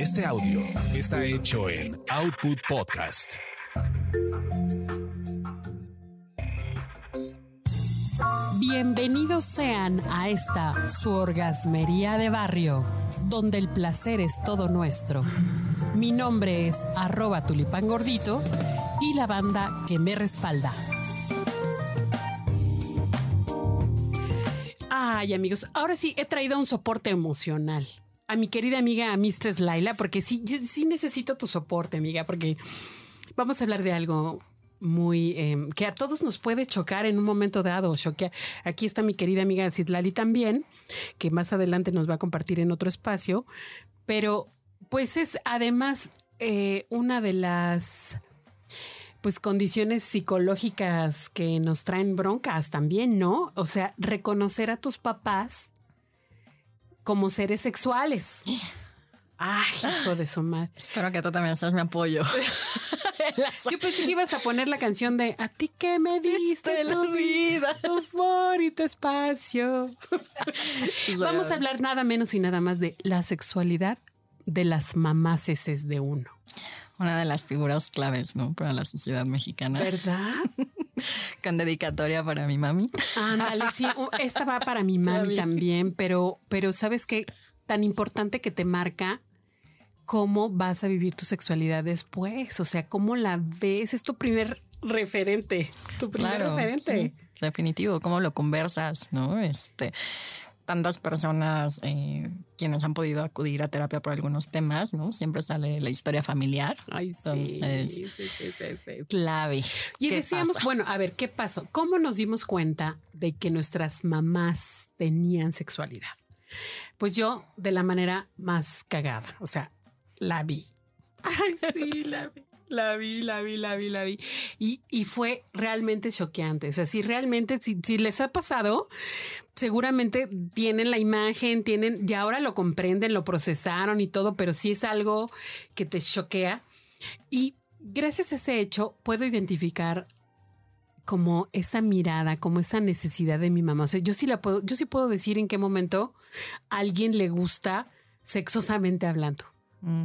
Este audio está hecho en Output Podcast. Bienvenidos sean a esta su orgasmería de barrio, donde el placer es todo nuestro. Mi nombre es arroba tulipán gordito y la banda que me respalda. Ay, amigos, ahora sí he traído un soporte emocional a mi querida amiga Mistress Laila, porque sí, sí necesito tu soporte, amiga, porque vamos a hablar de algo muy em, que a todos nos puede chocar en un momento dado. Choquea. Aquí está mi querida amiga Citlali también, que más adelante nos va a compartir en otro espacio, pero pues es además eh, una de las pues condiciones psicológicas que nos traen broncas también, ¿no? O sea, reconocer a tus papás como seres sexuales. Ay, hijo de su madre. Espero que tú también seas mi apoyo. Yo pensé que ibas a poner la canción de A ti que me diste la vida, tu amor y tu espacio. Vamos a hablar nada menos y nada más de la sexualidad de las mamases de uno. Una de las figuras claves, ¿no? Para la sociedad mexicana. ¿Verdad? Con dedicatoria para mi mami. Ándale, sí, esta va para mi mami también, pero, pero sabes qué tan importante que te marca cómo vas a vivir tu sexualidad después, o sea, cómo la ves, es tu primer referente, tu primer referente. definitivo, cómo lo conversas, ¿no? Este, tantas personas eh, quienes han podido acudir a terapia por algunos temas, ¿no? Siempre sale la historia familiar. Entonces, clave. Y decíamos, bueno, a ver, ¿qué pasó? ¿Cómo nos dimos cuenta de que nuestras mamás tenían sexualidad? Pues yo de la manera más cagada, o sea, la vi. Ay, sí, la vi. La vi, la vi, la vi, la vi. Y, y fue realmente choqueante. O sea, si realmente, si, si les ha pasado, seguramente tienen la imagen, tienen, y ahora lo comprenden, lo procesaron y todo, pero sí es algo que te choquea. Y gracias a ese hecho puedo identificar como esa mirada, como esa necesidad de mi mamá. O sea, yo sí la puedo, yo sí puedo decir en qué momento alguien le gusta sexosamente hablando. Mm.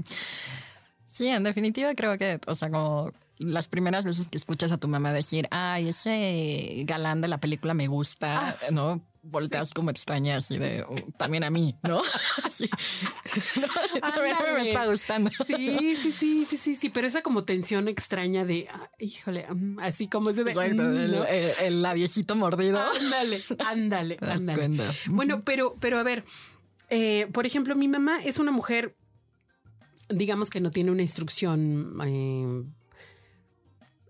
Sí, en definitiva creo que, o sea, como las primeras veces que escuchas a tu mamá decir, ay, ese galán de la película me gusta, ah, ¿no? Volteas como extraña así de uh, también a mí, ¿no? Sí. también me está gustando. Sí, sí, sí, sí, sí, sí, pero esa como tensión extraña de, ah, híjole, mm, así como ese de. Exacto, mm, el, el, labiecito mordido. Ándale, ándale, ándale. Bueno, pero, pero a ver, eh, por ejemplo, mi mamá es una mujer digamos que no tiene una instrucción eh,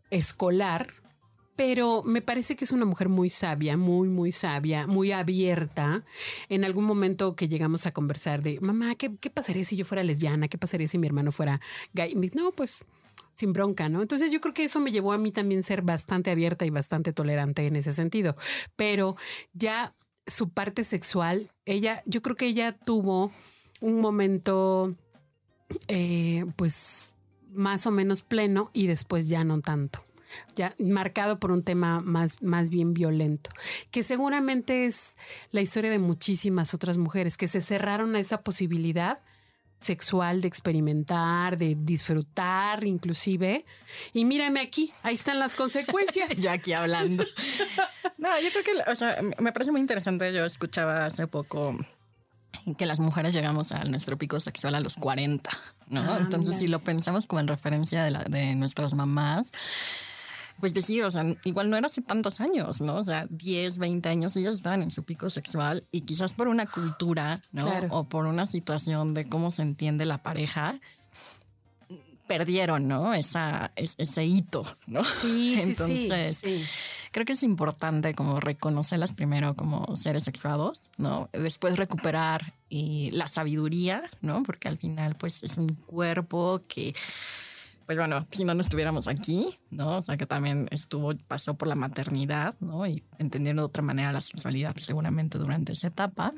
escolar, pero me parece que es una mujer muy sabia, muy, muy sabia, muy abierta. En algún momento que llegamos a conversar de, mamá, ¿qué, pasaría si yo fuera lesbiana? ¿Qué pasaría si mi hermano fuera gay? no, pues sin bronca, ¿no? Entonces yo creo que eso me llevó a mí también ser bastante abierta y bastante tolerante en ese sentido. Pero ya su parte sexual, ella, yo creo que ella tuvo un momento eh, pues más o menos pleno y después ya no tanto. Ya marcado por un tema más, más bien violento, que seguramente es la historia de muchísimas otras mujeres que se cerraron a esa posibilidad sexual de experimentar, de disfrutar inclusive. Y mírame aquí, ahí están las consecuencias. yo aquí hablando. no, yo creo que, o sea, me parece muy interesante. Yo escuchaba hace poco que las mujeres llegamos a nuestro pico sexual a los 40, ¿no? Ah, Entonces, si lo pensamos como en referencia de, la, de nuestras mamás, pues decir, o sea, igual no era hace tantos años, ¿no? O sea, 10, 20 años ellas estaban en su pico sexual y quizás por una cultura, ¿no? O por una situación de cómo se entiende la pareja, perdieron, ¿no? Esa, ese hito, ¿no? Sí, Entonces, sí, sí, creo que es importante como reconocerlas primero como seres sexuados, ¿no? Después recuperar la sabiduría, ¿no? Porque al final, pues, es un cuerpo que pues bueno, si no, no estuviéramos aquí, ¿no? O sea, que también estuvo, pasó por la maternidad, ¿no? Y entendiendo de otra manera la sexualidad seguramente durante esa etapa.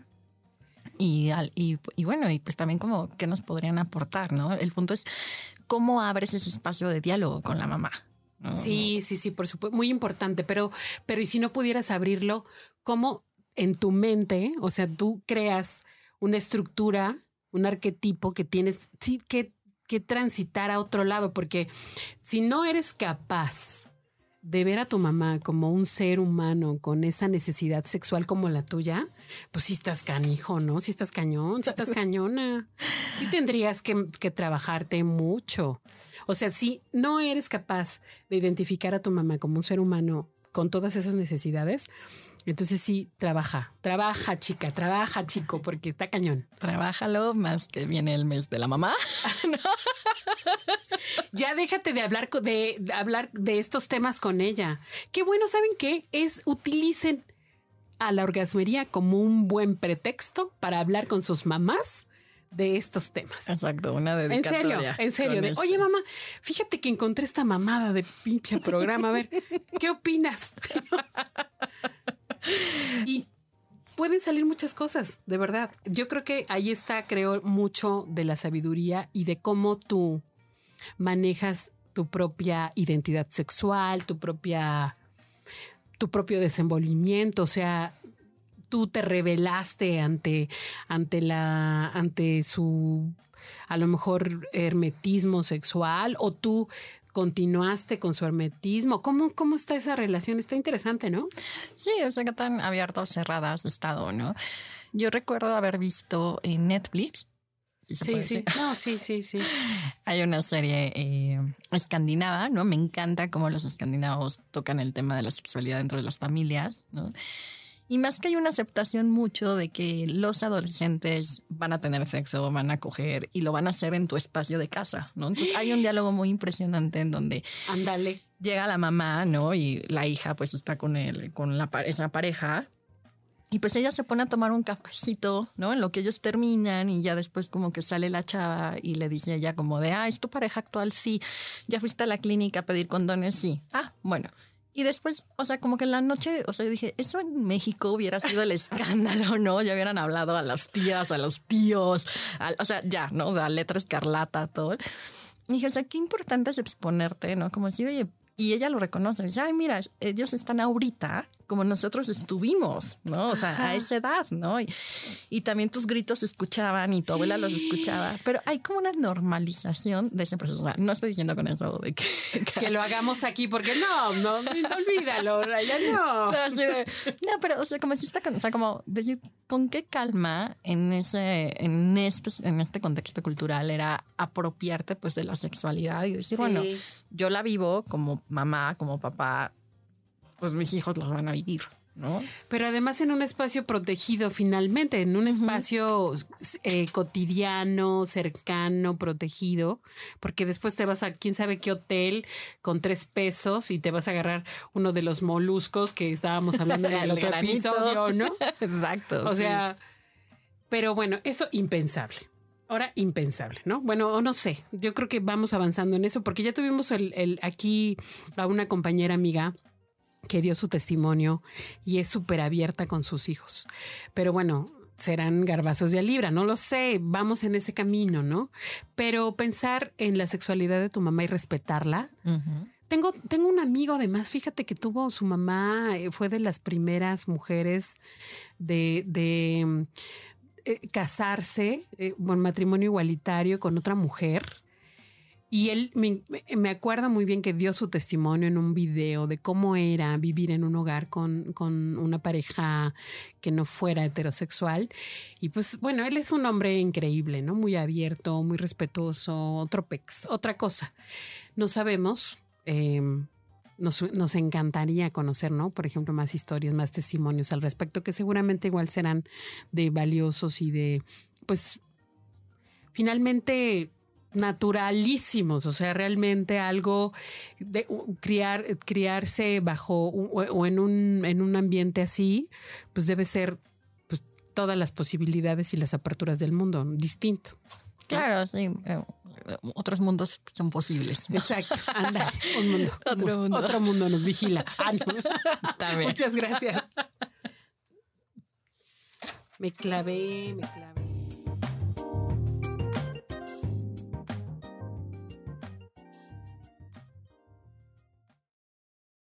Y, y, y, bueno, y pues también como qué nos podrían aportar, ¿no? El punto es cómo abres ese espacio de diálogo con la mamá. Sí, sí, sí, por supuesto, muy importante, pero, pero y si no pudieras abrirlo, ¿cómo en tu mente, o sea, tú creas una estructura un arquetipo que tienes sí, que, que transitar a otro lado, porque si no eres capaz de ver a tu mamá como un ser humano con esa necesidad sexual como la tuya, pues sí estás canijo, ¿no? Si estás cañón, si estás cañona. Sí tendrías que, que trabajarte mucho. O sea, si no eres capaz de identificar a tu mamá como un ser humano con todas esas necesidades, entonces sí, trabaja, trabaja chica, trabaja chico, porque está cañón. Trabájalo más que viene el mes de la mamá. Ya déjate de hablar de, de hablar de estos temas con ella. Qué bueno, ¿saben qué? Es utilicen a la orgasmería como un buen pretexto para hablar con sus mamás de estos temas. Exacto, una En dedicatoria. serio, en serio. con de, esto. Oye, mamá, fíjate que encontré esta mamada de pinche programa. A ver, ¿qué opinas? y pueden salir muchas cosas, de verdad. Yo creo que ahí está, creo, mucho de la sabiduría y de cómo tú manejas tu propia identidad sexual, tu propia, tu propio desenvolvimiento. O sea, tú te revelaste ante, ante la, ante su a lo mejor hermetismo sexual o tú continuaste con su hermetismo. ¿Cómo, cómo está esa relación? Está interesante, ¿no? Sí, o sea, que tan abiertas, cerradas has estado, ¿no? Yo recuerdo haber visto en Netflix. si se puede decir, No, sí, sí, sí. Hay una serie eh, escandinava, ¿no? Me encanta cómo los escandinavos tocan el tema de la sexualidad dentro de las familias, ¿no? Y más que hay una aceptación mucho de que los adolescentes van a tener sexo, van a coger y lo van a hacer en tu espacio de casa, ¿no? Entonces hay un diálogo muy impresionante en donde Ándale. llega la mamá, ¿no? Y la hija pues está con él, con la, esa pareja. Y pues ella se pone a tomar un cafecito, ¿no? En lo que ellos terminan y ya después como que sale la chava y le dice a ella como de, ah, ¿es tu pareja actual? Sí. ¿Ya fuiste a la clínica a pedir condones? Sí. Ah, bueno. Y después, o sea, como que en la noche, o sea, dije, eso en México hubiera sido el escándalo, ¿no? Ya hubieran hablado a las tías, a los tíos, al- o sea, ya, ¿no? O sea, letra escarlata, todo. Y dije, o sea, qué importante es exponerte, ¿no? Como decir, oye, y ella lo reconoce, dice, ay, mira, ellos están ahorita como nosotros estuvimos, ¿no? O sea, a esa edad, ¿no? Y, y también tus gritos se escuchaban y tu abuela los escuchaba, pero hay como una normalización de ese proceso. O sea, no estoy diciendo con eso de que... Que lo hagamos aquí, porque no, no, no olvídalo, ya no. No, pero, o sea, como si está con, o sea, como decir, con qué calma en ese, en este, en este contexto cultural era apropiarte pues de la sexualidad y decir, Sí. bueno, yo la vivo como mamá, como papá, pues mis hijos los van a vivir, ¿no? Pero además en un espacio protegido finalmente, en un espacio eh, cotidiano, cercano, protegido, porque después te vas a quién sabe qué hotel con tres pesos y te vas a agarrar uno de los moluscos que estábamos hablando en el El otro granito. episodio, ¿no? Exacto. O sí. sea, pero bueno, eso impensable. Ahora impensable, ¿no? Bueno, o no sé, yo creo que vamos avanzando en eso porque ya tuvimos el, el- aquí a una compañera amiga que dio su testimonio y es súper abierta con sus hijos. Pero bueno, serán garbazos de a libra, no lo sé, vamos en ese camino, ¿no? Pero pensar en la sexualidad de tu mamá y respetarla, tengo, tengo un amigo además, fíjate que tuvo su mamá, eh, fue de las primeras mujeres de, de, eh, casarse, eh, matrimonio igualitario con otra mujer. Y él me, me acuerdo muy bien que dio su testimonio en un video de cómo era vivir en un hogar con, con una pareja que no fuera heterosexual. Y pues bueno, él es un hombre increíble, ¿no? Muy abierto, muy respetuoso, otro pex, otra cosa. No sabemos. eh, nos, nos encantaría conocer, ¿no? Por ejemplo, más historias, más testimonios al respecto, que seguramente igual serán de valiosos y de, pues, finalmente naturalísimos, o sea, realmente algo de criar, criarse bajo o en un en un ambiente así, pues debe ser pues, todas las posibilidades y las aperturas del mundo distinto. Claro, sí. eh, otros mundos son posibles. ¿no? Exacto, anda, un mundo, Otro mundo. otro mundo nos vigila. Ah, no. También. Muchas gracias. Me clavé, me clavé.